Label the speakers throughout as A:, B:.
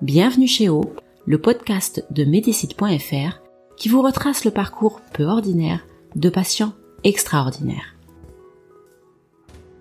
A: Bienvenue chez O, le podcast de Medicite.fr qui vous retrace le parcours peu ordinaire de patients extraordinaires.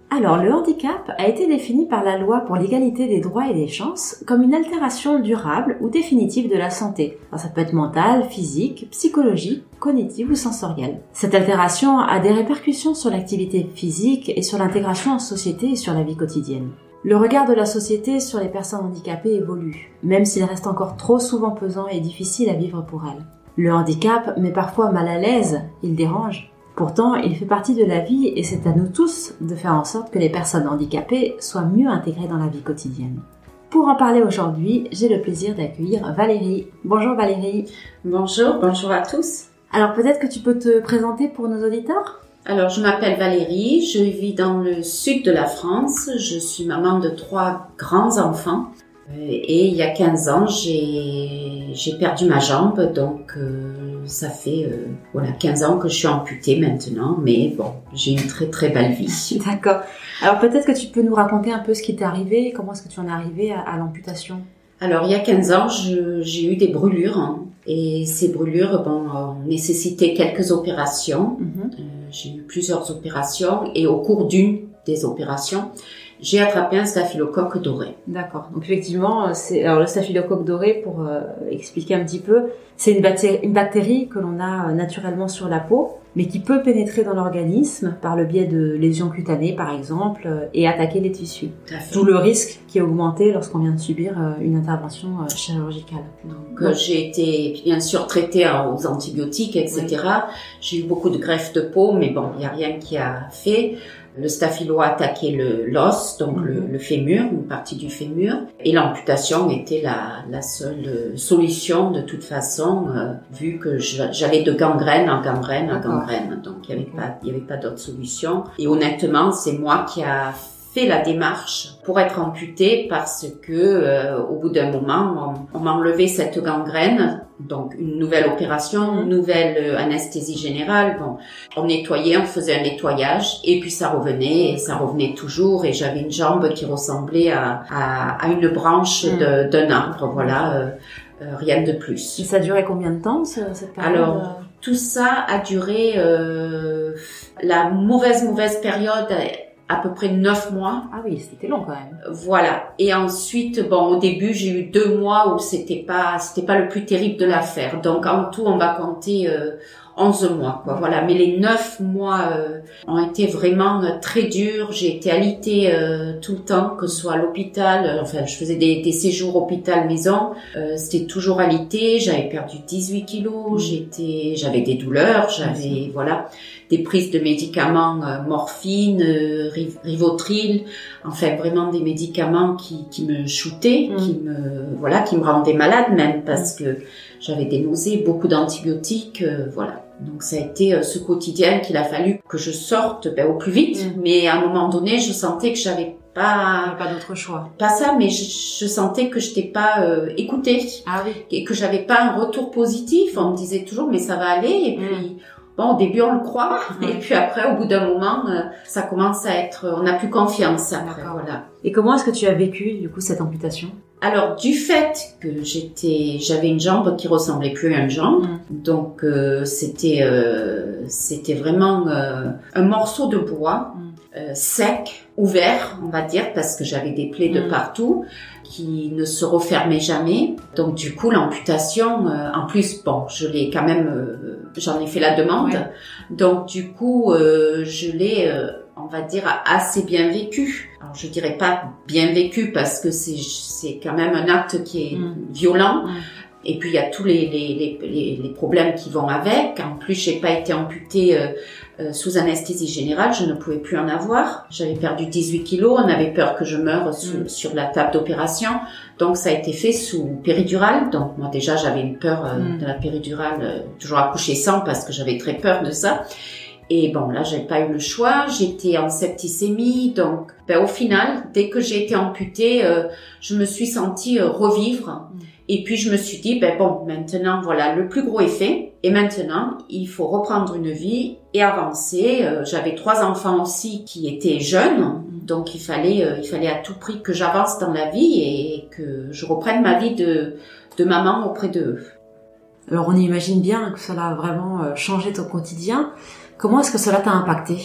A: Alors, le handicap a été défini par la loi pour l'égalité des droits et des chances comme une altération durable ou définitive de la santé. ça peut être mentale, physique, psychologique, cognitive ou sensorielle. Cette altération a des répercussions sur l'activité physique et sur l'intégration en société et sur la vie quotidienne. Le regard de la société sur les personnes handicapées évolue, même s'il reste encore trop souvent pesant et difficile à vivre pour elles. Le handicap met parfois mal à l'aise, il dérange, Pourtant, il fait partie de la vie et c'est à nous tous de faire en sorte que les personnes handicapées soient mieux intégrées dans la vie quotidienne. Pour en parler aujourd'hui, j'ai le plaisir d'accueillir Valérie. Bonjour Valérie.
B: Bonjour, bonjour à tous.
A: Alors peut-être que tu peux te présenter pour nos auditeurs?
B: Alors, je m'appelle Valérie, je vis dans le sud de la France, je suis maman de trois grands enfants et il y a 15 ans, j'ai perdu ma jambe, donc euh, ça fait euh, voilà 15 ans que je suis amputée maintenant, mais bon, j'ai une très très belle vie.
A: D'accord. Alors peut-être que tu peux nous raconter un peu ce qui t'est arrivé, comment est-ce que tu en es arrivée à, l'amputation?
B: Alors il y a 15 ans, j'ai eu des brûlures hein, et ces brûlures bon, ont nécessité quelques opérations. Mhm. Euh, j'ai eu plusieurs opérations et au cours d'une des opérations, j'ai attrapé un staphylocoque doré.
A: D'accord. Donc effectivement, c'est alors le staphylocoque doré pour euh, expliquer un petit peu, c'est une bactérie, une bactérie que l'on a euh, naturellement sur la peau, mais qui peut pénétrer dans l'organisme par le biais de lésions cutanées par exemple euh, et attaquer les tissus. D'où le risque qui est augmenté lorsqu'on vient de subir une intervention chirurgicale.
B: Donc, j'ai été bien sûr traitée aux antibiotiques, etc. J'ai eu beaucoup de greffes de peau, mais bon, il n'y a rien qui a fait le staphylo a attaqué le l'os, donc le, mhm. le, fémur, une partie du fémur, et l'amputation était la, la, seule solution de toute façon, euh, vu que j'allais de gangrène en gangrène en gangrène, donc il n'y avait pas, il y avait pas d'autre solution. Et honnêtement, c'est moi qui a fait la démarche pour être amputée parce que euh, au bout d'un moment, on, m'a enlevé cette gangrène, donc une nouvelle opération, une nouvelle euh, anesthésie générale. Bon, on nettoyait, on faisait un nettoyage et puis ça revenait et ça revenait toujours et j'avais une jambe qui ressemblait à, à, une branche mm. d'un arbre, voilà. Euh, rien de plus.
A: Et ça durait combien de temps cette
B: période Alors tout ça a duré la mauvaise mauvaise période à peu près neuf mois.
A: Ah oui, c'était long quand même.
B: Voilà. Et ensuite, bon, au début, j'ai eu deux mois où c'était pas, c'était pas le plus terrible de l'affaire. Donc en tout, on va compter euh, 11 mois, quoi. Voilà. Mais les neuf mois euh, ont été vraiment euh, très durs. J'ai été alitée euh, tout le temps, que ce soit à l'hôpital. enfin, je faisais des, des séjours hôpital-maison. C'était toujours alité. J'avais perdu 18 kilos. Mmh. J'étais, j'avais des douleurs. J'avais, voilà, des prises de médicaments, morphine, rivotril. Enfin, vraiment des médicaments qui, qui me shootaient, mmh. qui me, voilà, qui me rendaient malade même parce que j'avais des nausées, beaucoup d'antibiotiques, voilà. Donc ça a été euh, ce quotidien qu'il a fallu que je sorte ben, au plus vite. Mm. Mais à un moment donné, je sentais que j'avais pas
A: pas d'autre choix.
B: Pas ça, mais je, sentais que je n'étais pas euh, écoutée
A: ah oui.
B: et que j'avais pas un retour positif. On me disait toujours mais ça va aller et mm. puis bon au début on le croit et puis après au bout d'un moment euh, ça commence à être on n'a plus confiance après voilà.
A: Et comment est-ce que tu as vécu du coup cette amputation?
B: Alors du fait que j'étais, j'avais une jambe qui ressemblait plus à une jambe, mm. donc euh, c'était euh, c'était vraiment euh, un morceau de bois mm. sec, ouvert, on va dire, parce que j'avais des plaies de mm. partout qui ne se refermaient jamais. Donc du coup l'amputation, en plus bon, je l'ai quand même, j'en ai fait la demande, donc du coup je l'ai on va dire, assez bien vécu. Alors, je dirais pas bien vécu parce que c'est, c'est quand même un acte qui est mm. violent. Mm. Et puis, il y a tous les, les, les, les, problèmes qui vont avec. En plus, j'ai pas été amputée euh, sous anesthésie générale, je ne pouvais plus en avoir. J'avais perdu 18 kilos, on avait peur que je meure
A: Mm.
B: sur la table d'opération. Donc ça a été fait sous péridurale. Donc moi déjà j'avais une peur euh,
A: Mm.
B: de la péridurale, euh, toujours accoucher sans parce que j'avais très peur de ça. Et bon là j'ai pas eu le choix, j'étais en septicémie. Donc ben, au final, dès que j'ai été amputée, euh, je me suis sentie euh, revivre.
A: Mm.
B: Et puis je me suis dit, ben bon, maintenant voilà, le plus gros est fait. Et maintenant, il faut reprendre une vie et avancer. Euh, J'avais trois enfants aussi qui étaient jeunes, donc il fallait, euh, il fallait à tout prix que j'avance dans la vie et que je reprenne ma vie de, de maman auprès d'eux.
A: Alors on imagine bien que cela a vraiment changé ton quotidien. Comment est-ce que cela t'a impacté?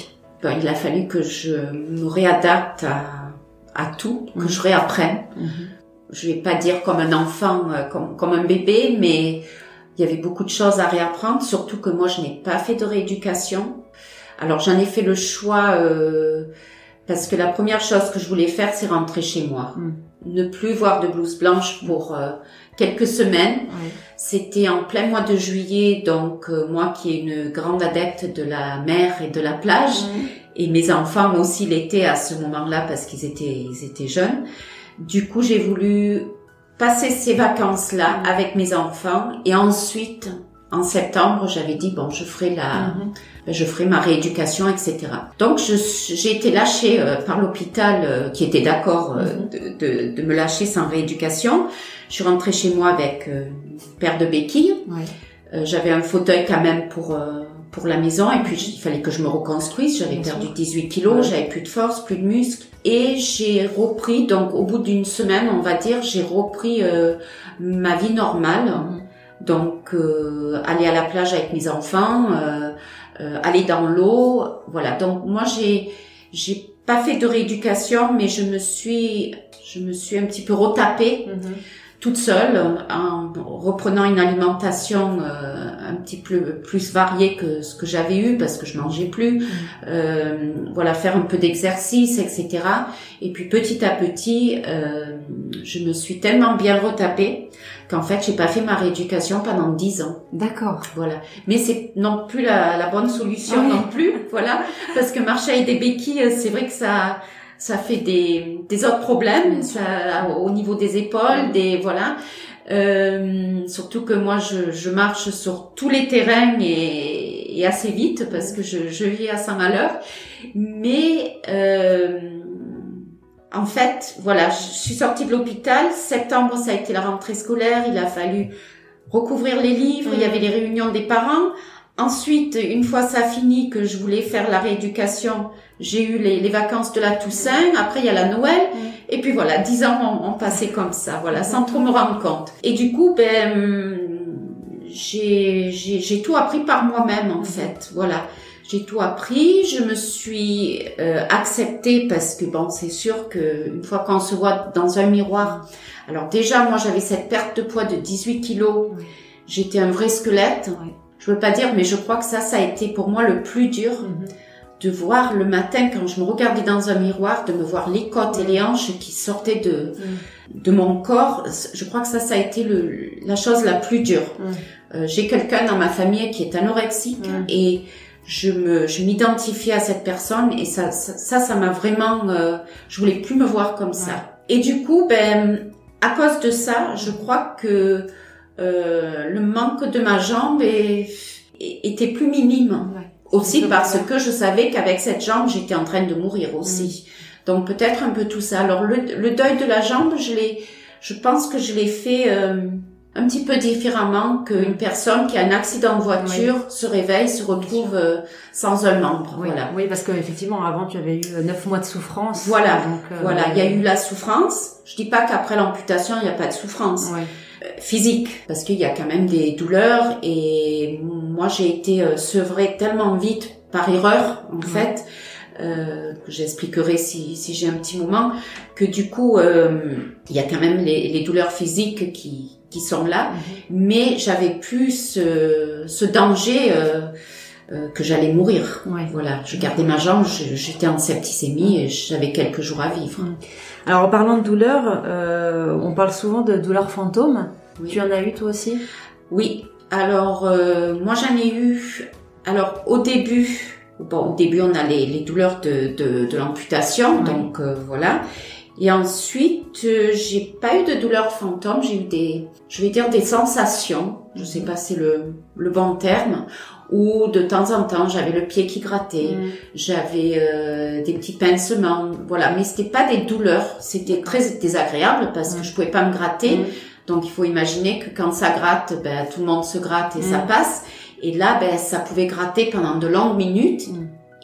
B: Ben, il a fallu que je me réadapte à, à tout, que
A: Mhm.
B: je réapprenne. je vais pas dire comme un enfant, euh, comme, comme un bébé, mais il y avait beaucoup de choses à réapprendre, surtout que moi je n'ai pas fait de rééducation. Alors j'en ai fait le choix euh, parce que la première chose que je voulais faire, c'est rentrer chez moi.
A: Mm.
B: Ne plus voir de blouse blanche pour euh, quelques semaines. C'était en plein mois de juillet, donc euh, moi qui est une grande adepte de la mer et de la plage, et mes enfants aussi l'étaient à ce moment-là parce qu'ils étaient, ils étaient jeunes. Du coup, j'ai voulu passer ces vacances-là avec mes enfants et ensuite, en septembre, j'avais dit bon, je ferai la,
A: Mhm.
B: ben, je ferai ma rééducation, etc. Donc, j'ai été lâchée euh, par l'hôpital euh, qui était d'accord euh,
A: Mhm.
B: de, de, de me lâcher sans rééducation. Je suis rentrée chez moi avec euh, une paire de béquilles.
A: Ouais.
B: Euh, j'avais un fauteuil quand même pour euh, pour la maison et puis il fallait que je me reconstruise. J'avais perdu
A: sûr.
B: 18 kilos, j'avais plus de force, plus de muscles et j'ai repris. Donc au bout d'une semaine, on va dire, j'ai repris euh, ma vie normale.
A: Mhm.
B: Donc euh, aller à la plage avec mes enfants, euh, euh, aller dans l'eau, voilà. Donc moi j'ai j'ai pas fait de rééducation, mais je me suis je me suis un petit peu retapée
A: Mhm.
B: Toute seule en reprenant une alimentation euh, un petit peu plus variée que ce que j'avais eu parce que je mangeais plus. Euh, voilà faire un peu d'exercice etc et puis petit à petit euh, je me suis tellement bien retapée qu'en fait j'ai pas fait ma rééducation pendant dix ans.
A: D'accord.
B: voilà. Mais c'est non plus la, la bonne solution
A: Oui.
B: non plus voilà. Parce que marcher avec des béquilles c'est vrai que ça ça fait des, des autres problèmes
A: sûr.
B: ça, au niveau des épaules, des voilà. Euh, surtout que moi je, je marche sur tous les terrains et, et assez vite parce que je, je vis à 100 à l'heure. Mais euh, en fait, voilà, je suis sortie de l'hôpital. Septembre, ça a été la rentrée scolaire. Il a fallu recouvrir les livres. Il y avait les réunions des parents. Ensuite, une fois ça fini, que je voulais faire la rééducation, j'ai eu les, les vacances de la Toussaint. Après, il y a la Noël. Et puis voilà, dix ans ont, passé comme ça, voilà, sans trop me rendre compte. Et du coup, ben, j'ai tout appris par moi-même en fait, voilà. J'ai tout appris, je me suis euh, acceptée parce que bon, c'est sûr que une fois qu'on se voit dans un miroir, alors déjà moi j'avais cette perte de poids de 18 kilos, j'étais un vrai squelette.
A: Ouais.
B: Je veux pas dire, mais je crois que ça, ça a été pour moi le plus dur
A: Mhm.
B: de voir le matin quand je me regardais dans un miroir, de me voir les côtes et les hanches qui sortaient de de mon corps. Je crois que ça, ça a été le, la chose la plus dure.
A: Mm.
B: Euh, J'ai quelqu'un dans ma famille qui est anorexique et je me je m'identifie à cette personne et ça ça ça ça m'a vraiment euh, je voulais plus me voir comme ça. Et du coup ben à cause de ça, je crois que euh, le manque de ma jambe est- était plus minime.
A: Ouais.
B: Aussi parce que je savais qu'avec cette jambe, j'étais en train de mourir aussi. Donc peut-être un peu tout ça. Alors le, le deuil de la jambe, je l'ai, je pense que je l'ai fait euh, un petit peu différemment qu'une personne qui a un accident de voiture se réveille, se retrouve euh, sans un membre.
A: Oui,
B: Voilà.
A: oui, parce qu'effectivement, avant, tu avais eu euh, neuf mois de souffrance.
B: Voilà,
A: donc, euh,
B: Voilà, il y a eu la souffrance. Je dis pas qu'après l'amputation, il n'y a pas de souffrance.
A: Ouais.
B: Physique parce qu'il y a quand même des douleurs et moi j'ai été euh, sevrée tellement vite par erreur en fait euh, que j'expliquerai si, si j'ai un petit moment que du coup euh, il y a quand même les, les douleurs physiques qui, qui sont là
A: Mhm.
B: mais j'avais plus ce, ce danger euh, euh, que j'allais mourir
A: Ouais.
B: voilà je gardais ma jambe j'étais en septicémie et j'avais quelques jours à vivre
A: Alors, en parlant de douleur, euh, on parle souvent de douleurs fantômes.
B: Oui.
A: Tu en as eu toi aussi?
B: Oui, alors euh, moi j'en ai eu. Alors au début, Bon, au début, on a les, les douleurs de, de, de l'amputation, donc euh, voilà. Et ensuite, euh, j'ai pas eu de douleurs fantômes, j'ai eu des, je vais dire des sensations, je sais pas si c'est le, le bon terme, où de temps en temps j'avais le pied qui grattait,
A: Mm.
B: j'avais euh, des petits pincements, voilà, mais c'était pas des douleurs, c'était très désagréable parce que
A: Mm.
B: je pouvais pas me gratter,
A: Mm.
B: donc il faut imaginer que quand ça gratte, ben tout le monde se gratte et ça passe, et là ben ça pouvait gratter pendant de longues minutes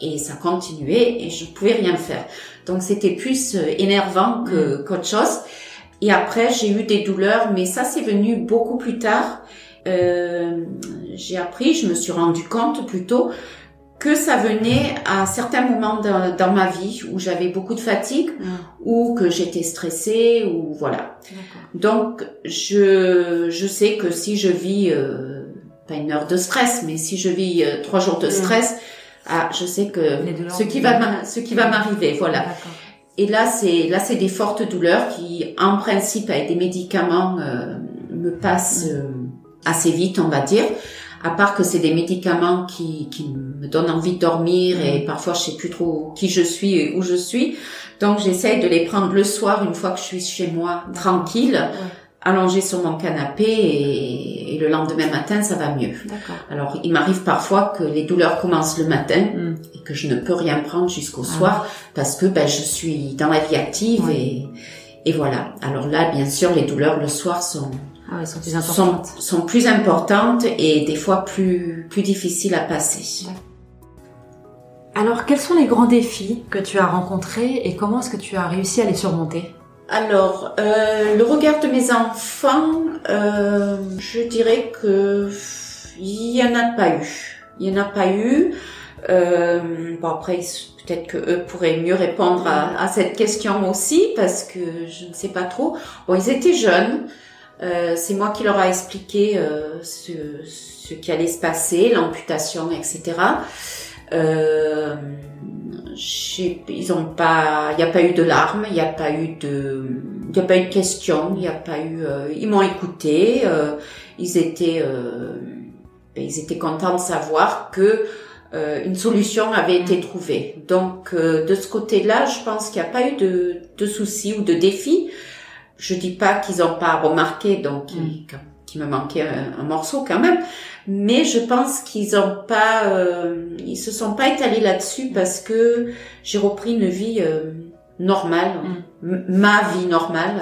B: et ça continuait et je pouvais rien faire. Donc c'était plus euh, énervant que qu'autre chose. Et après j'ai eu des douleurs, mais ça c'est venu beaucoup plus tard. Euh, j'ai appris, je me suis rendu compte plutôt que ça venait à certains moments dans, dans ma vie où j'avais beaucoup de fatigue
A: Mm.
B: ou que j'étais stressée ou voilà. Donc je je sais que si je vis euh, pas une heure de stress, mais si je vis euh, trois jours de
A: Mm.
B: stress, ah je sais que ce qui va ce qui va m'arriver, voilà. Et là, c'est là, c'est des fortes douleurs qui, en principe, avec des médicaments, euh, me passent
A: Mm.
B: euh, assez vite, on va dire. À part que c'est des médicaments qui, qui me donnent envie de dormir
A: Mm.
B: et parfois je sais plus trop qui je suis et où je suis. Donc j'essaye de les prendre le soir une fois que je suis chez moi, tranquille,
A: Ouais.
B: allongée sur mon canapé et, et le lendemain matin ça va mieux. Alors il m'arrive parfois que les douleurs commencent le matin
A: Mm.
B: et que je ne peux rien prendre jusqu'au
A: Ah.
B: soir parce que ben, je suis dans la vie active et, et voilà. Alors là, bien sûr, les douleurs le soir sont,
A: Ah ouais, elles sont plus importantes.
B: sont plus importantes et des fois plus, plus difficiles à passer.
A: Alors, quels sont les grands défis que tu as rencontrés et comment est-ce que tu as réussi à les surmonter?
B: Alors, euh, le regard de mes enfants, euh, je dirais que il y en a pas eu. Il y en a pas eu. Euh, bon après, peut-être que eux pourraient mieux répondre à, à cette question aussi parce que je ne sais pas trop. Bon, ils étaient jeunes. Euh, c'est moi qui leur a expliqué euh, ce, ce qui allait se passer, l'amputation, etc. Euh, ils ont pas, il n'y a pas eu de larmes, il n'y a pas eu de, il n'y a pas eu de questions, il n'y a pas eu, euh, ils m'ont écouté, euh, ils étaient, euh, ben, ils étaient contents de savoir que euh, une solution avait été trouvée. Donc euh, de ce côté-là, je pense qu'il n'y a pas eu de, de soucis ou de défis. Je dis pas qu'ils n'ont pas remarqué, donc il- qu'il me manquait un, un morceau quand même, mais je pense qu'ils ont pas, euh, ils se sont pas étalés là-dessus parce que j'ai repris une vie euh, normale, m- ma vie normale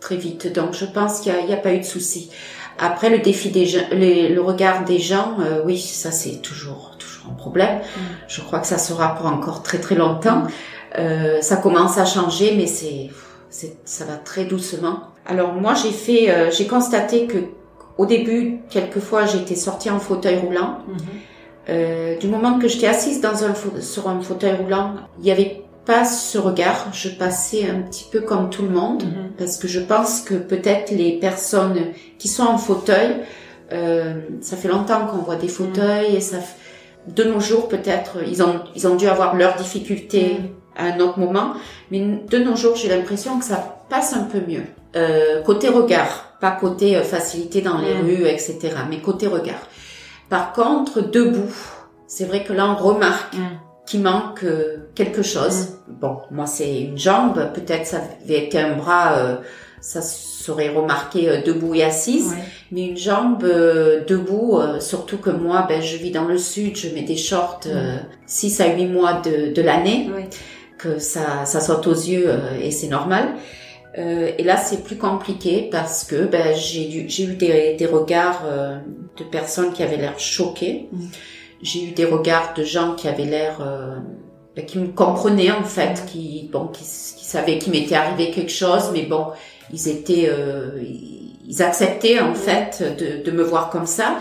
B: très vite. Donc je pense qu'il n'y a, il y a pas eu de souci. Après le défi des gens, les- le regard des gens, euh, oui, ça c'est toujours toujours un problème. Je crois que ça sera pour encore très très longtemps. Euh, ça commence à changer, mais c'est ça va très doucement. Alors moi j'ai fait, euh, j'ai constaté que au début, quelquefois j'étais sortie en fauteuil roulant. Euh, du moment que j'étais assise dans un sur un fauteuil roulant, il n'y avait pas ce regard. Je passais un petit peu comme tout le monde
A: Mhm.
B: parce que je pense que peut-être les personnes qui sont en fauteuil, euh, ça fait longtemps qu'on voit des fauteuils et ça, de nos jours peut-être ils ont ils ont dû avoir leurs difficultés à un autre moment, mais de nos jours j'ai l'impression que ça passe un peu mieux. Euh, côté regard, pas côté euh, facilité dans les
A: Mm.
B: rues, etc., mais côté regard. Par contre, debout, c'est vrai que là on remarque
A: Mm.
B: qu'il manque euh, quelque chose. Bon, moi c'est une jambe, peut-être ça avait été un bras, euh, ça serait remarqué euh, debout et assise,
A: Ouais.
B: mais une jambe euh, debout, euh, surtout que moi, ben, je vis dans le sud, je mets des shorts euh, 6 à 8 mois de, de l'année,
A: Ouais.
B: Que ça, ça saute aux yeux euh, et c'est normal. Euh, et là, c'est plus compliqué parce que ben, j'ai eu, j'ai eu des, des regards euh, de personnes qui avaient l'air choquées.
A: Mm.
B: J'ai eu des regards de gens qui avaient l'air, euh, ben, qui me comprenaient en fait,
A: Mm.
B: qui, bon, qui, qui savaient qu'il m'était arrivé quelque chose, mais bon, ils étaient, ils acceptaient en fait de, de me voir comme ça.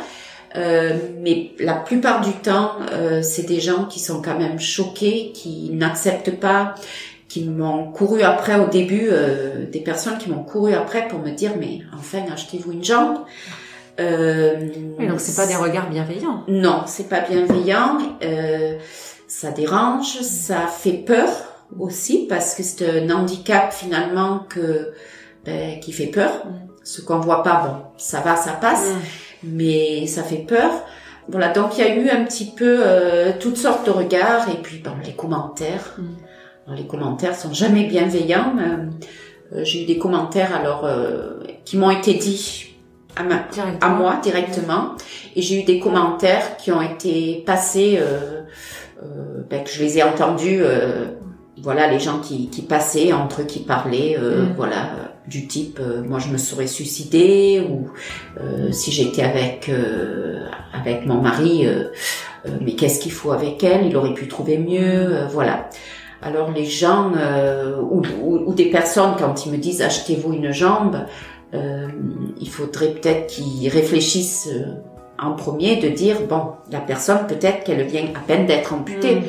B: Euh, mais la plupart du temps, euh, c'est des gens qui sont quand même choqués, qui n'acceptent pas, qui m'ont couru après au début, euh, des personnes qui m'ont couru après pour me dire mais enfin achetez-vous une jambe. Euh,
A: Oui, donc c'est pas des regards bienveillants.
B: non, c'est pas bienveillant. Euh, ça dérange, ça fait peur aussi parce que c'est un handicap finalement que ben, qui fait peur.
A: Mm.
B: Ce qu'on voit pas, bon, ça va, ça passe, mais ça fait peur. Voilà, donc il y a eu un petit peu euh, toutes sortes de regards et puis bon, les commentaires.
A: Mm.
B: les commentaires sont jamais bienveillants. Euh, J'ai eu des commentaires alors euh, qui m'ont été dits à, ma- à moi directement et j'ai eu des commentaires qui ont été passés euh, euh, ben, que je les ai entendus euh, voilà les gens qui, qui passaient entre eux qui parlaient euh,
A: Mm.
B: voilà du type euh, moi je me serais suicidée ou euh, si j'étais avec euh, avec mon mari euh, euh, mais qu'est-ce qu'il faut avec elle? Il aurait pu trouver mieux euh, voilà. Alors les gens ou, ou, ou des personnes quand ils me disent achetez-vous une jambe il faudrait peut-être qu'ils réfléchissent en premier de dire bon la personne peut-être qu'elle vient à peine d'être amputée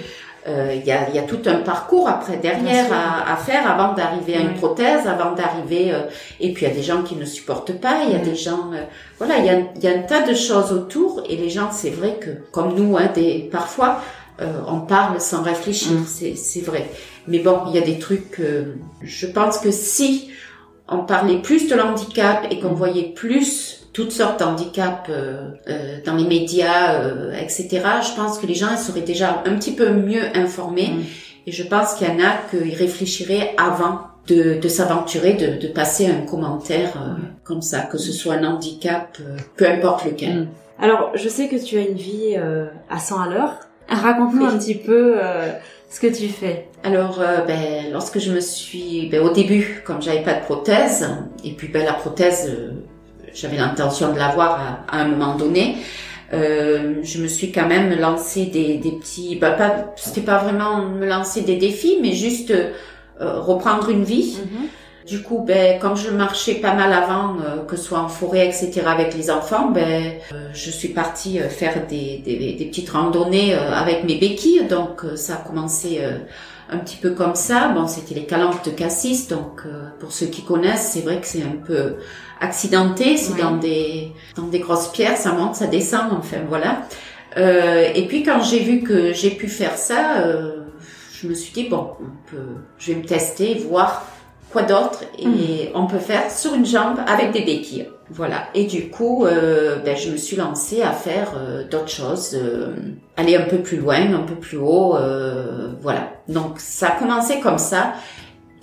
B: Euh, il y, a, y a tout un parcours après derrière à, à faire avant d'arriver à une prothèse, avant d'arriver. euh, et puis il y a des gens qui ne supportent pas, il y a
A: Mm.
B: des gens, euh, voilà, il y a, y a un tas de choses autour. Et les gens, c'est vrai que comme nous, hein, des, parfois, euh, on parle sans réfléchir,
A: Mm.
B: c'est c'est vrai. Mais bon, il y a des trucs. euh, je pense que si on parlait plus de l'handicap et qu'on
A: Mm.
B: voyait plus toutes sortes d'handicaps euh, euh, dans les médias, euh, etc., je pense que les gens ils seraient déjà un petit peu mieux informés.
A: Mm.
B: Et je pense qu'il y en a qui réfléchiraient avant de, de s'aventurer, de, de passer un commentaire euh,
A: Ouais.
B: comme ça, que ce soit un handicap, euh, peu importe lequel.
A: Mm. Alors, je sais que tu as une vie euh, à 100 à l'heure. Raconte-nous un petit peu euh, ce que tu fais.
B: Alors, euh, ben, lorsque je me suis, ben, au début, comme j'avais pas de prothèse, et puis ben, la prothèse, euh, j'avais l'intention de l'avoir à, à un moment donné. Euh, je me suis quand même lancé des, des petits, bah, pas, c'était pas vraiment me lancer des défis, mais juste euh, reprendre une vie. Du coup, ben, comme je marchais pas mal avant, euh, que ce soit en forêt, etc., avec les enfants, ben, euh, je suis partie euh, faire des, des, des petites randonnées euh, avec mes béquilles. Donc, euh, ça a commencé euh, un petit peu comme ça. Bon, c'était les calanques de Cassis. Donc, euh, pour ceux qui connaissent, c'est vrai que c'est un peu accidenté. C'est dans des dans des grosses pierres, ça monte, ça descend. Enfin, voilà. Euh, et puis, quand j'ai vu que j'ai pu faire ça, euh, je me suis dit bon, on peut, je vais me tester, voir quoi d'autre et on peut faire sur une jambe avec des béquilles. Voilà. Et du coup, euh, ben, je me suis lancée à faire euh, d'autres choses, euh, aller un peu plus loin, un peu plus haut, euh, voilà. Donc ça a commencé comme ça.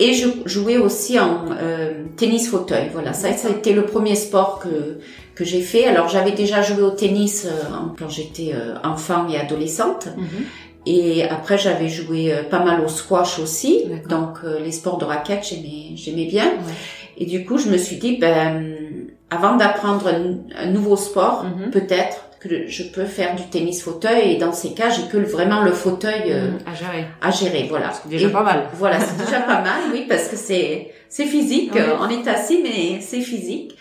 B: Et je jouais aussi en euh, tennis fauteuil. Voilà, ça, ça a été le premier sport que que j'ai fait. Alors j'avais déjà joué au tennis euh, quand j'étais euh, enfant et adolescente.
A: Mhm.
B: Et après, j'avais joué euh, pas mal au squash aussi. Donc, les sports de raquettes, j'aimais, j'aimais bien.
A: Ouais.
B: Et du coup, je me suis dit, ben, avant d'apprendre un, un nouveau sport,
A: Mhm.
B: peut-être que je peux faire du tennis fauteuil. Et dans ces cas, j'ai que vraiment le fauteuil euh,
A: Mm, à gérer.
B: à gérer. Voilà.
A: C'est déjà
B: Et
A: pas mal.
B: Voilà, c'est déjà pas mal, oui, parce que c'est c'est physique. Euh, On est assis, mais c'est physique.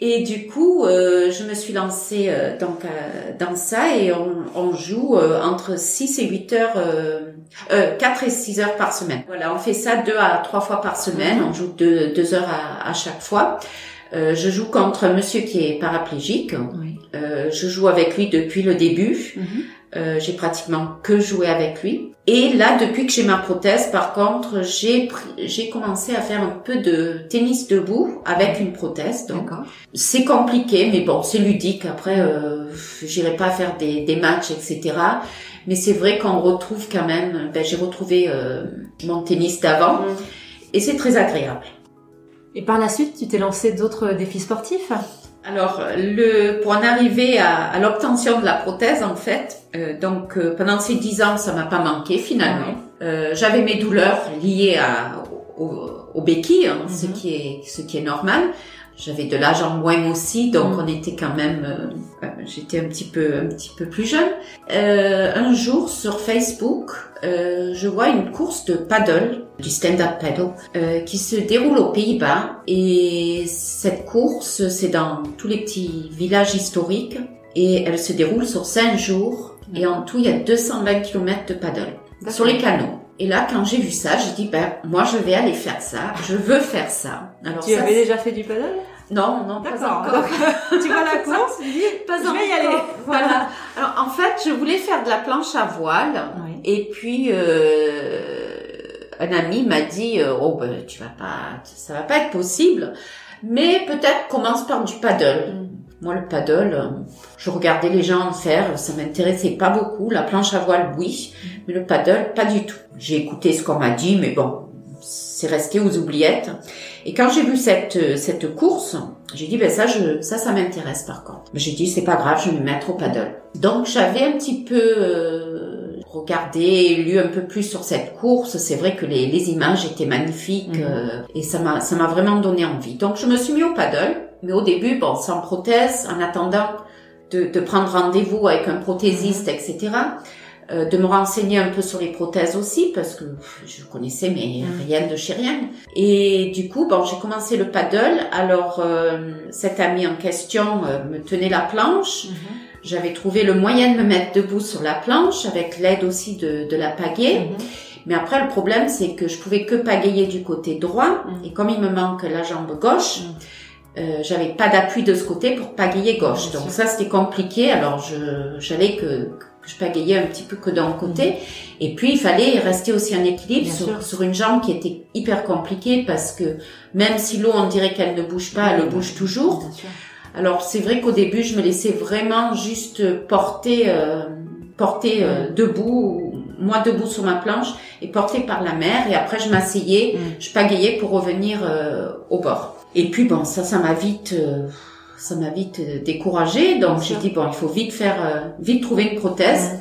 B: Et du coup, euh, je me suis lancée euh, donc euh, dans ça et on, on joue euh, entre 6 et 8 heures, euh, euh, 4 et 6 heures par semaine. Voilà, on fait ça deux à trois fois par semaine. On joue deux, deux heures à, à chaque fois. Euh, je joue contre un monsieur qui est paraplégique.
A: Oui.
B: Euh, je joue avec lui depuis le début.
A: Mhm.
B: Euh, j'ai pratiquement que joué avec lui. Et là, depuis que j'ai ma prothèse, par contre, j'ai commencé à faire un peu de tennis debout avec une prothèse. Donc, c'est compliqué, mais bon, c'est ludique. Après, euh, j'irai pas faire des, des matchs, etc. Mais c'est vrai qu'on retrouve quand même. Ben, j'ai retrouvé euh, mon tennis d'avant,
A: Mm.
B: et c'est très agréable.
A: Et par la suite, tu t'es lancé d'autres défis sportifs
B: Alors, le, pour en arriver à, à l'obtention de la prothèse, en fait, euh, donc euh, pendant ces dix ans, ça m'a pas manqué finalement. Euh, J'avais mes douleurs liées à, au, au béquilles, hein, ce
A: Mhm.
B: qui est ce qui est normal. J'avais de l'âge en moins aussi, donc
A: Mhm.
B: on était quand même. euh, euh, J'étais un petit peu un petit peu plus jeune. Euh, un jour sur Facebook, euh, je vois une course de paddle, du stand-up paddle, euh, qui se déroule aux Pays-Bas. Et cette course, c'est dans tous les petits villages historiques. Et elle se déroule sur cinq jours. Et en tout, il y a 220 km de paddle sur les canaux. Et là, quand j'ai vu ça, j'ai dit, ben, moi, je vais aller faire ça. Je veux faire ça. Alors,
A: Tu
B: ça,
A: avais déjà fait du paddle?
B: Non, non, pas encore.
A: Tu vois la course, tu dis,
B: Pas
A: je vais y
B: encore.
A: aller.
B: Voilà. Alors, en fait, je voulais faire de la planche à voile.
A: Oui.
B: Et puis, euh, un ami m'a dit, euh, oh, ben, tu vas pas, ça va pas être possible. Mais peut-être commence par du paddle.
A: Mm.
B: Moi, le paddle, je regardais les gens en faire, ça m'intéressait pas beaucoup. La planche à voile, oui, mais le paddle, pas du tout. J'ai écouté ce qu'on m'a dit, mais bon, c'est resté aux oubliettes. Et quand j'ai vu cette cette course, j'ai dit ben ça je ça ça m'intéresse par contre. J'ai dit c'est pas grave, je vais me mettre au paddle. Donc j'avais un petit peu euh, regardé, lu un peu plus sur cette course. C'est vrai que les, les images étaient magnifiques mhm. euh, et ça m'a ça m'a vraiment donné envie. Donc je me suis mis au paddle, mais au début bon sans prothèse, en attendant de, de prendre rendez-vous avec un prothésiste, etc. Euh, de me renseigner un peu sur les prothèses aussi parce que je connaissais mais mm. rien de chez rien. Et du coup, bon, j'ai commencé le paddle. Alors euh, cet ami en question euh, me tenait la planche. Mm-hmm. J'avais trouvé le moyen de me mettre debout sur la planche avec l'aide aussi de, de la pagaie. Mm-hmm. Mais après, le problème, c'est que je pouvais que pagayer du côté droit. Mm. Et comme il me manque la jambe gauche, mm. Euh, j'avais pas d'appui de ce côté pour pagayer gauche. Donc ça, c'était compliqué. Alors, je j'allais que je pagayais un petit peu que d'un côté. Mhm. Et puis, il fallait rester aussi en équilibre sur, sur, une jambe qui était hyper compliquée parce que même si l'eau, on dirait qu'elle ne bouge pas, elle bouge toujours. Alors, c'est vrai qu'au début, je me laissais vraiment juste porter, euh, porter euh, debout, moi debout sur ma planche et porter par la mer. Et après, je m'asseyais, mm. je pagayais pour revenir euh, au bord. Et puis, bon, ça, ça m'a vite ça m'a vite euh, découragée. Donc j'ai dit bon, il faut vite faire, euh, vite trouver une prothèse.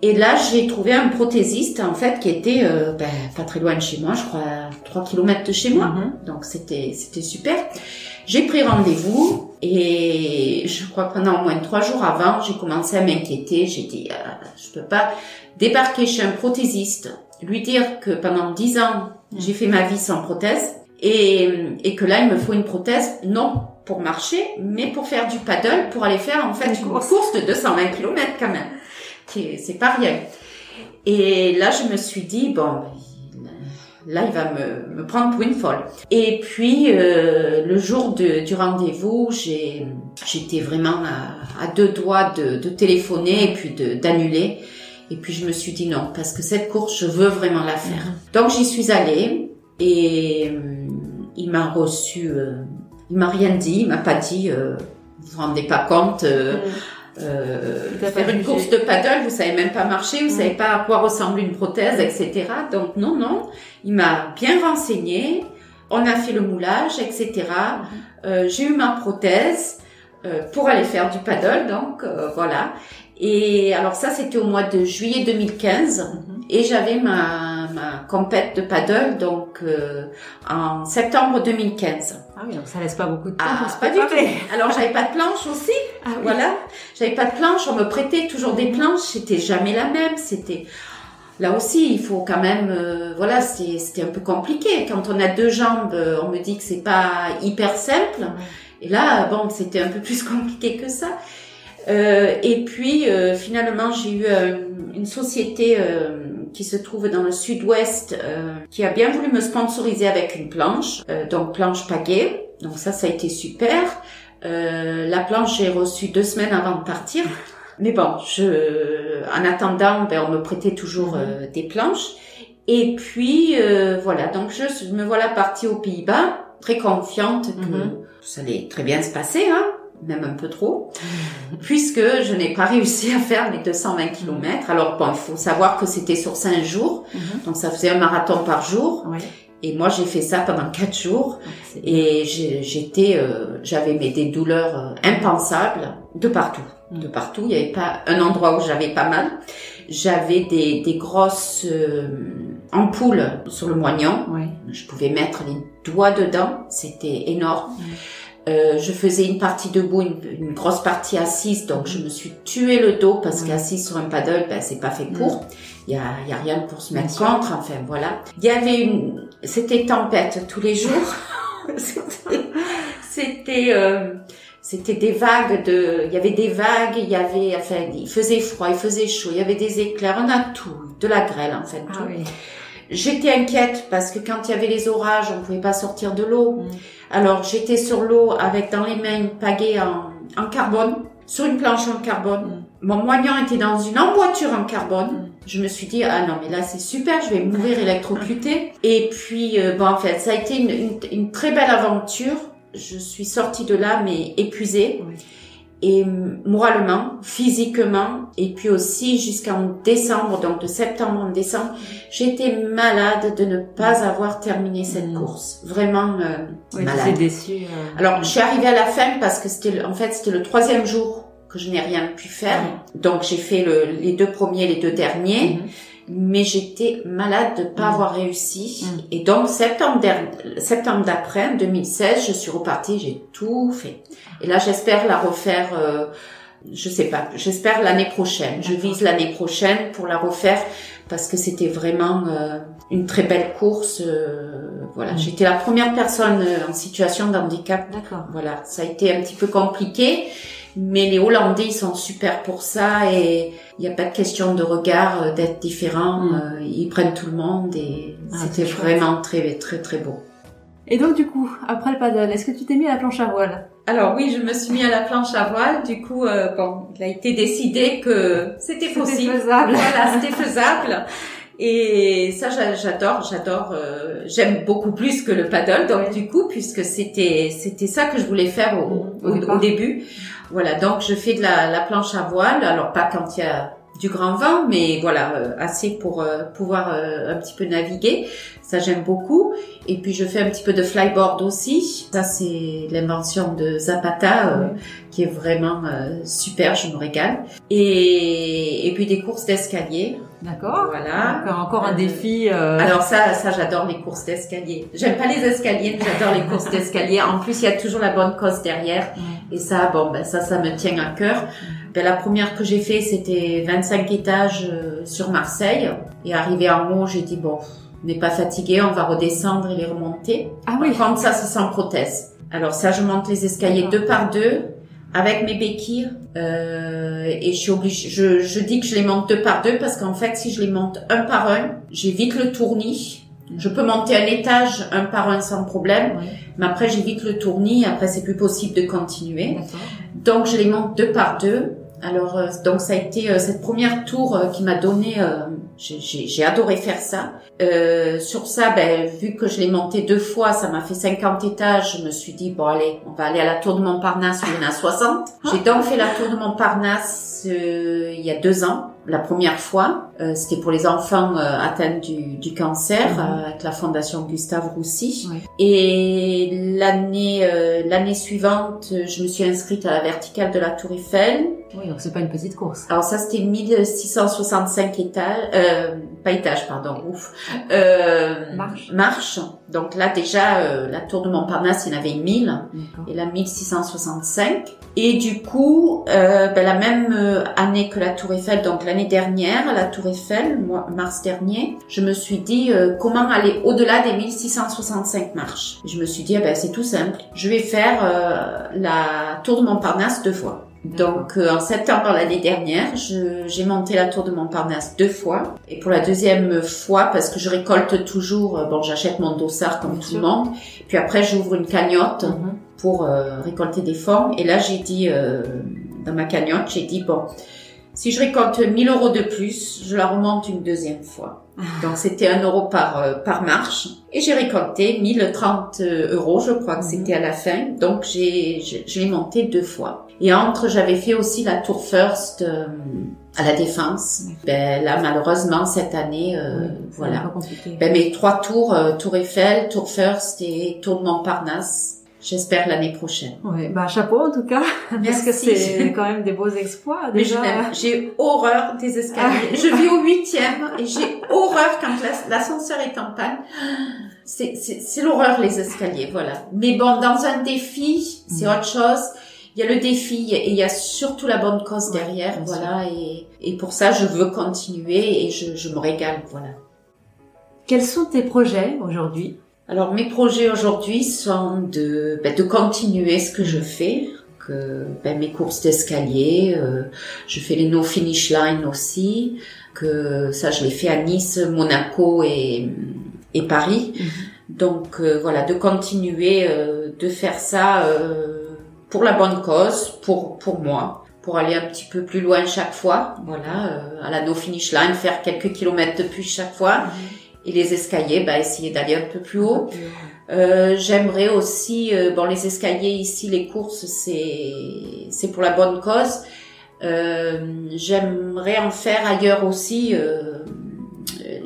B: Et là, j'ai trouvé un prothésiste en fait qui était euh, ben, pas très loin de chez moi, je crois 3 km de chez moi. Mm-hmm. Donc c'était c'était super. J'ai pris rendez-vous et je crois que pendant au moins trois jours avant, j'ai commencé à m'inquiéter. J'ai dit ah, je peux pas débarquer chez un prothésiste, lui dire que pendant dix ans mm. j'ai fait ma vie sans prothèse et, et que là il me faut une prothèse. Non, pour marcher, mais pour faire du paddle, pour aller faire en fait une, course. de 220 km quand même. C'est pas rien. Et là, je me suis dit, bon, là, il va me, me prendre pour une folle. Et puis, euh, le jour de, du rendez-vous, j'étais vraiment à, à, deux doigts de, de téléphoner et puis d'annuler. Et puis, je me suis dit non, parce que cette course, je veux vraiment la faire. Mm-hmm. Donc, j'y suis allée et euh, il m'a reçu euh, il m'a rien dit, il m'a pas dit, euh, vous vous rendez pas compte, euh, mm. Euh, faire une course de paddle, vous savez même pas marcher, vous mm. savez pas à quoi ressemble une prothèse, etc. Donc non, non, il m'a bien renseigné, on a fait le moulage, etc. Mm. Euh, j'ai eu ma prothèse euh, pour aller faire du paddle, donc voilà. Et alors ça, c'était au mois de juillet 2015, mm-hmm. et j'avais ma ma compète de paddle donc euh, en septembre 2015.
A: Ah oui, donc ça laisse pas beaucoup de temps
B: ah, pas du tout. Alors j'avais pas de planche aussi. Ah, oui. Voilà, j'avais pas de planche, on me prêtait toujours des planches, c'était jamais la même, c'était Là aussi, il faut quand même, euh, voilà, c'était un peu compliqué. Quand on a deux jambes, euh, on me dit que c'est pas hyper simple. Et là, bon, c'était un peu plus compliqué que ça. Euh, et puis, euh, finalement, j'ai eu une société qui se trouve dans le sud-ouest, euh, qui a bien voulu me sponsoriser avec une planche, euh, donc planche pagaie. Donc ça, ça a été super. Euh, la planche, j'ai reçu deux semaines avant de partir. Mais bon, je, en attendant, ben, on me prêtait toujours euh, des planches. Et puis euh, voilà, donc je me voilà partie aux Pays-Bas, très confiante que mm-hmm. ça allait très bien se passer. Hein même un peu trop, puisque je n'ai pas réussi à faire les 220 km. Alors bon, il faut savoir que c'était sur cinq jours, mhm. donc ça faisait un marathon par jour. Et moi, j'ai fait ça pendant quatre jours, ah, et j'étais, euh, j'avais des douleurs euh, impensables de partout, mhm. de partout. Il n'y avait pas un endroit où j'avais pas mal. J'avais des, des grosses euh, ampoules sur le moignon. Je pouvais mettre les doigts dedans. C'était énorme. Euh, je faisais une partie debout, une, grosse partie assise, donc je me suis tué le dos parce qu'assise sur un paddle, ben c'est pas fait pour. Il y a, y a rien pour se mettre contre. Enfin voilà. Il y avait une, c'était tempête tous les jours. c'était, euh, c'était des vagues de, il y avait des vagues, il y avait, enfin, il faisait froid, il faisait chaud, il y avait des éclairs, on a tout, de la grêle en fait. Ah J'étais inquiète parce que quand il y avait les orages, on pouvait pas sortir de l'eau. Mm. Alors j'étais sur l'eau avec dans les mains une pagaie en, en carbone, sur une planche en carbone. Mm. Mon moignon était dans une emboîture en carbone. Mm. Je me suis dit ah non mais là c'est super, je vais mourir électrocuté. Et puis euh, bon en fait ça a été une, une, une très belle aventure je suis sortie de là mais épuisée. Et moralement, physiquement, et puis aussi jusqu'en décembre, donc de septembre en décembre, j'étais malade de ne pas avoir terminé cette mmh. course. Vraiment euh,
A: oui, malade. déçue. Euh...
B: Alors, je suis arrivée à la fin parce que c'était, en fait, c'était le troisième jour que je n'ai rien pu faire. Donc, j'ai fait le, les deux premiers, les deux derniers. Mmh mais j'étais malade de pas mm. avoir réussi. Mm. Et donc septembre septembre d'après, 2016, je suis repartie, j'ai tout fait. Et là, j'espère la refaire. Euh, je sais pas. J'espère l'année prochaine. Je vise l'année prochaine pour la refaire parce que c'était vraiment euh, une très belle course. Euh, voilà, mm. j'étais la première personne en situation de handicap. D'accord. Voilà, ça a été un petit peu compliqué. Mais les Hollandais, ils sont super pour ça et il n'y a pas de question de regard, euh, d'être différent. Mm. Euh, ils prennent tout le monde et ah, c'était vraiment très, très, très beau.
A: Et donc, du coup, après le paddle, est-ce que tu t'es mis à la planche à voile?
B: Alors oui, je me suis mis à la planche à voile. Du coup, euh, bon, il a été décidé que c'était possible.
A: faisable.
B: Voilà, c'était faisable. Et ça, j'adore, j'adore. Euh, j'aime beaucoup plus que le paddle. Donc du coup, puisque c'était c'était ça que je voulais faire au, mm, au début. Voilà, donc je fais de la, la, planche à voile. Alors pas quand il y a du grand vent, mais voilà, euh, assez pour euh, pouvoir euh, un petit peu naviguer. Ça j'aime beaucoup. Et puis je fais un petit peu de flyboard aussi. Ça c'est l'invention de Zapata qui est vraiment super, je me régale. Et, et puis des courses d'escalier.
A: D'accord.
B: Voilà.
A: Encore, encore un défi.
B: Alors ça, ça j'adore les courses d'escalier. J'aime pas les escaliers, mais j'adore les courses d'escalier. En plus, il y a toujours la bonne cause derrière. Et ça, bon, ben ça, ça me tient à cœur. Ben, la première que j'ai fait, c'était 25 étages euh, sur Marseille. Et arrivé en haut, j'ai dit bon, on n'est pas fatigué, on va redescendre et les remonter.
A: Ah oui.
B: Par contre, ça, c'est sans prothèse. Alors ça, je monte les escaliers deux par deux avec mes béquilles euh, et je suis obligée. Je, je dis que je les monte deux par deux parce qu'en fait, si je les monte un par un, j'évite le tournis. Je peux monter un étage un par un sans problème, mais après j'évite le tournis. Après, c'est plus possible de continuer. Donc, je les monte deux par deux. Alors, euh, donc ça a été euh, cette première tour euh, qui m'a donné. J'ai adoré faire ça. sur ça, ben, vu que je l'ai monté deux fois, ça m'a fait 50 étages. Je me suis dit bon allez, on va aller à la tour de Montparnasse où il y en a 60. J'ai donc fait la tour de Montparnasse il y a deux ans la première fois. Euh, C'était pour les enfants euh, atteints du, du cancer mhm. euh, avec la fondation Gustave Roussy. Et l'année euh, l'année suivante, je me suis inscrite à la verticale de la Tour Eiffel.
A: Oui, donc c'est pas une petite course.
B: Alors ça c'était 1665 étages, pas étages pardon, ouf.
A: marche.
B: Marche. Donc là déjà la Tour de Montparnasse il y en avait 1000 et là 1665. Et du coup, ben, la même année que la Tour Eiffel, donc l'année dernière, la Tour Eiffel, mars dernier, je me suis dit euh, comment aller au-delà des 1665 marches. Je me suis dit, ah ben, c'est tout simple, je vais faire euh, la Tour de Montparnasse deux fois. Donc euh, en septembre l'année dernière, j'ai monté la tour de Montparnasse deux fois. Et pour la deuxième fois, parce que je récolte toujours, bon j'achète mon dossard comme tout le monde, puis après j'ouvre une cagnotte mhm. pour récolter des formes. Et là j'ai dit, dans ma cagnotte, j'ai dit, bon, si je récolte 1000 euros de plus, je la remonte une deuxième fois. Ah. Donc c'était un euro par euh, par marche et j'ai récolté 1030 euh, euros, je crois que mhm. c'était à la fin. Donc j'ai je, l'ai monté deux fois. Et entre j'avais fait aussi la Tour First euh, à la Défense. Ben là malheureusement cette année voilà. Ben, mes trois tours Tour Eiffel, Tour First et Tour de Montparnasse J'espère l'année prochaine.
A: Oui, bah chapeau en tout cas, parce que c'est quand même des beaux exploits. Déjà.
B: J'ai horreur des escaliers. je vis au huitième et j'ai horreur quand l'ascenseur est en panne. C'est l'horreur les escaliers, voilà. Mais bon, dans un défi, c'est mm. autre chose. Il y a le défi et il y a surtout la bonne cause derrière, voilà. Et, et, pour ça, je veux continuer et je, je me régale, voilà.
A: Quels sont tes projets aujourd'hui?
B: Alors mes projets aujourd'hui sont de, ben, de continuer ce que je fais, que ben, mes courses d'escalier, euh, je fais les no finish line aussi, que ça je l'ai fait à Nice, Monaco et, et Paris. Mhm. Donc euh, voilà, de continuer euh, de faire ça pour la bonne cause, pour pour moi, pour aller un petit peu plus loin chaque fois. Voilà, à la no finish line, faire quelques kilomètres de plus chaque fois. Mhm Et les escaliers, bah, essayer d'aller un peu plus haut. Euh, J'aimerais aussi, euh, bon, les escaliers ici, les courses, c'est c'est pour la bonne cause. Euh, J'aimerais en faire ailleurs aussi. Euh,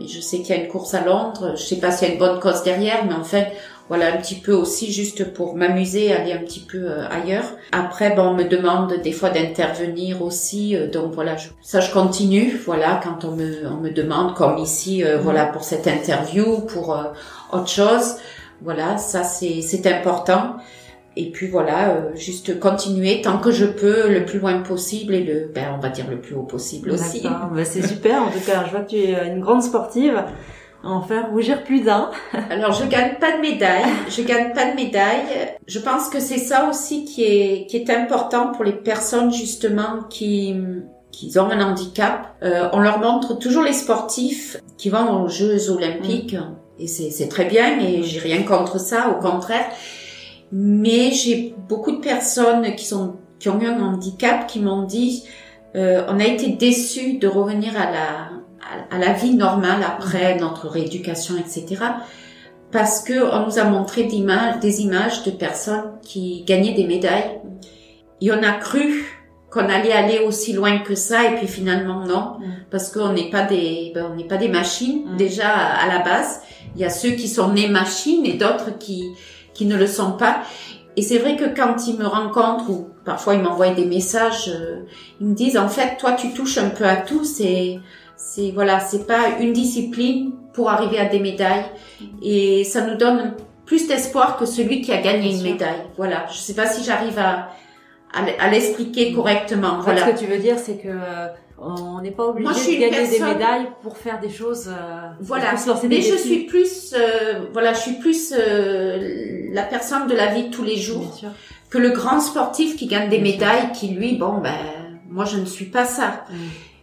B: je sais qu'il y a une course à Londres. Je sais pas s'il y a une bonne cause derrière, mais en fait, voilà un petit peu aussi juste pour m'amuser, aller un petit peu euh, ailleurs. Après, bon, on me demande des fois d'intervenir aussi, euh, donc voilà, ça je continue. Voilà, quand on me on me demande, comme ici, euh, mhm. voilà pour cette interview, pour autre chose, voilà, ça c'est c'est important. Et puis voilà, juste continuer tant que je peux, le plus loin possible et le, ben, on va dire le plus haut possible aussi.
A: Ben, c'est super. En tout cas, je vois que tu es une grande sportive en faire rougir plus d'un.
B: Alors je gagne pas de médaille, je gagne pas de médaille. Je pense que c'est ça aussi qui est qui est important pour les personnes justement qui qui ont un handicap. Euh, on leur montre toujours les sportifs qui vont aux Jeux olympiques et c'est c'est très bien et j'ai rien contre ça, au contraire. Mais j'ai beaucoup de personnes qui sont qui ont eu un handicap qui m'ont dit euh, on a été déçus de revenir à la à la vie normale après notre rééducation, etc. Parce que on nous a montré des images, des images de personnes qui gagnaient des médailles. Et on a cru qu'on allait aller aussi loin que ça, et puis finalement non, mm. parce qu'on n'est pas des, ben, on n'est pas des machines. Mm. Déjà à la base, il y a ceux qui sont nés machines et d'autres qui qui ne le sont pas. Et c'est vrai que quand ils me rencontrent ou parfois ils m'envoient des messages, euh, ils me disent en fait toi tu touches un peu à tout, c'est c'est voilà, c'est pas une discipline pour arriver à des médailles et ça nous donne plus d'espoir que celui qui a gagné une médaille. Voilà, je sais pas si j'arrive à à, l'expliquer correctement. voilà.
A: Ce que tu veux dire, c'est que euh, on n'est pas obligé de gagner des médailles pour faire des choses. Euh,
B: voilà. Mais je suis plus, euh, voilà, je suis plus la personne de la vie de tous les jours que le grand sportif qui gagne des médailles, qui lui, bon ben, moi je ne suis pas ça. Mm.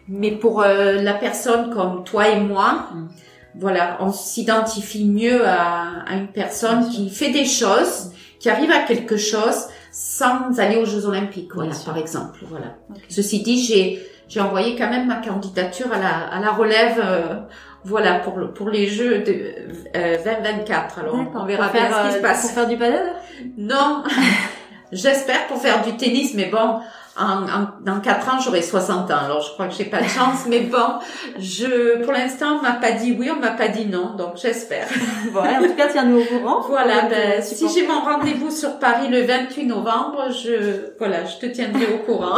B: Mais pour euh, la personne comme toi et moi, mm. voilà, on s'identifie mieux à, à, une personne qui fait des choses, qui arrive à quelque chose sans aller aux Jeux Olympiques, voilà, par exemple. Voilà. Ceci dit, j'ai j'ai envoyé quand même ma candidature à la à la relève. Euh, voilà pour le, pour les jeux de euh, 2024. Alors on verra bien ce qui se euh, passe.
A: Pour faire du paddle
B: Non, j'espère pour faire du tennis, mais bon, en, dans quatre ans, j'aurai 60 ans. Alors, je crois que j'ai pas de chance, mais bon, je, pour l'instant, on m'a pas dit oui, on m'a pas dit non, donc j'espère.
A: Voilà, en tout cas, tiens-nous au courant.
B: Voilà, ben, si j'ai mon rendez-vous sur Paris le 28 novembre, je, voilà, je te tiendrai au courant.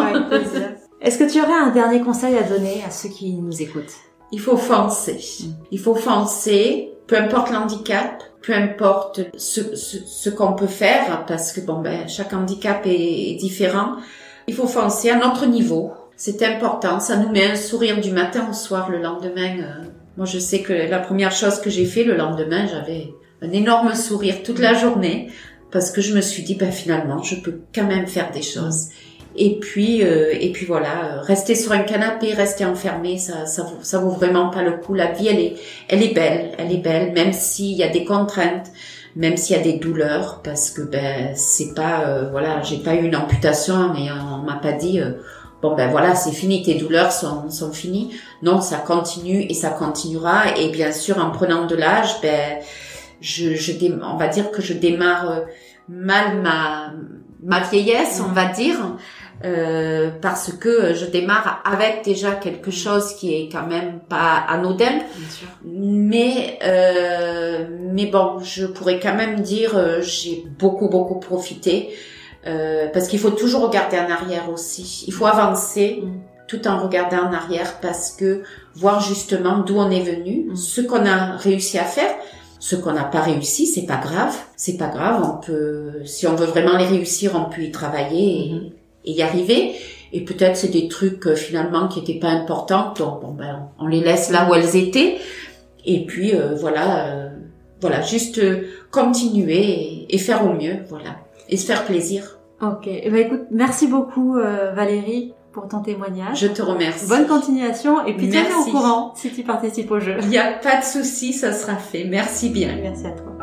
A: Est-ce que tu aurais un dernier conseil à donner à ceux qui nous écoutent?
B: Il faut foncer. Mm. Il faut foncer, peu importe l'handicap, peu importe ce, ce, ce qu'on peut faire, parce que bon ben chaque handicap est différent. Il faut foncer à notre niveau. C'est important. Ça nous met un sourire du matin au soir le lendemain. Euh. moi, je sais que la première chose que j'ai fait le lendemain, j'avais un énorme sourire toute la journée parce que je me suis dit, ben finalement, je peux quand même faire des choses. Et puis, euh, et puis voilà, rester sur un canapé, rester enfermé, ça, ça, vaut, ça vaut vraiment pas le coup. La vie, elle est, elle est belle, elle est belle, même s'il y a des contraintes même s'il y a des douleurs, parce que ben c'est pas euh, voilà, j'ai pas eu une amputation et on m'a pas dit euh, bon ben voilà c'est fini, tes douleurs sont sont finies. Non, ça continue et ça continuera et bien sûr en prenant de l'âge, ben je, je on va dire que je démarre euh, mal ma ma vieillesse, on va dire. Euh, parce que je démarre avec déjà quelque chose qui est quand même pas anodin. Mais euh, mais bon, je pourrais quand même dire euh, j'ai beaucoup beaucoup profité euh, parce qu'il faut toujours regarder en arrière aussi. Il faut avancer. Mm. tout en regardant en arrière parce que voir justement d'où on est venu, mm. ce qu'on a réussi à faire, ce qu'on n'a pas réussi, c'est pas grave, c'est pas grave, on peut si on veut vraiment les réussir, on peut y travailler mm-hmm et y arriver. Et peut-être c'est des trucs euh, finalement qui étaient pas importants, donc bon ben on les laisse là où elles étaient. Et puis euh, voilà, euh, voilà, juste continuer et, faire au mieux, voilà, et se faire plaisir.
A: Ok, eh ben écoute, merci beaucoup Valérie pour ton témoignage.
B: Je te remercie.
A: Bonne continuation et puis tiens au courant si tu participes au jeu.
B: Il n'y a pas de souci, ça sera fait. Merci bien.
A: Merci à toi.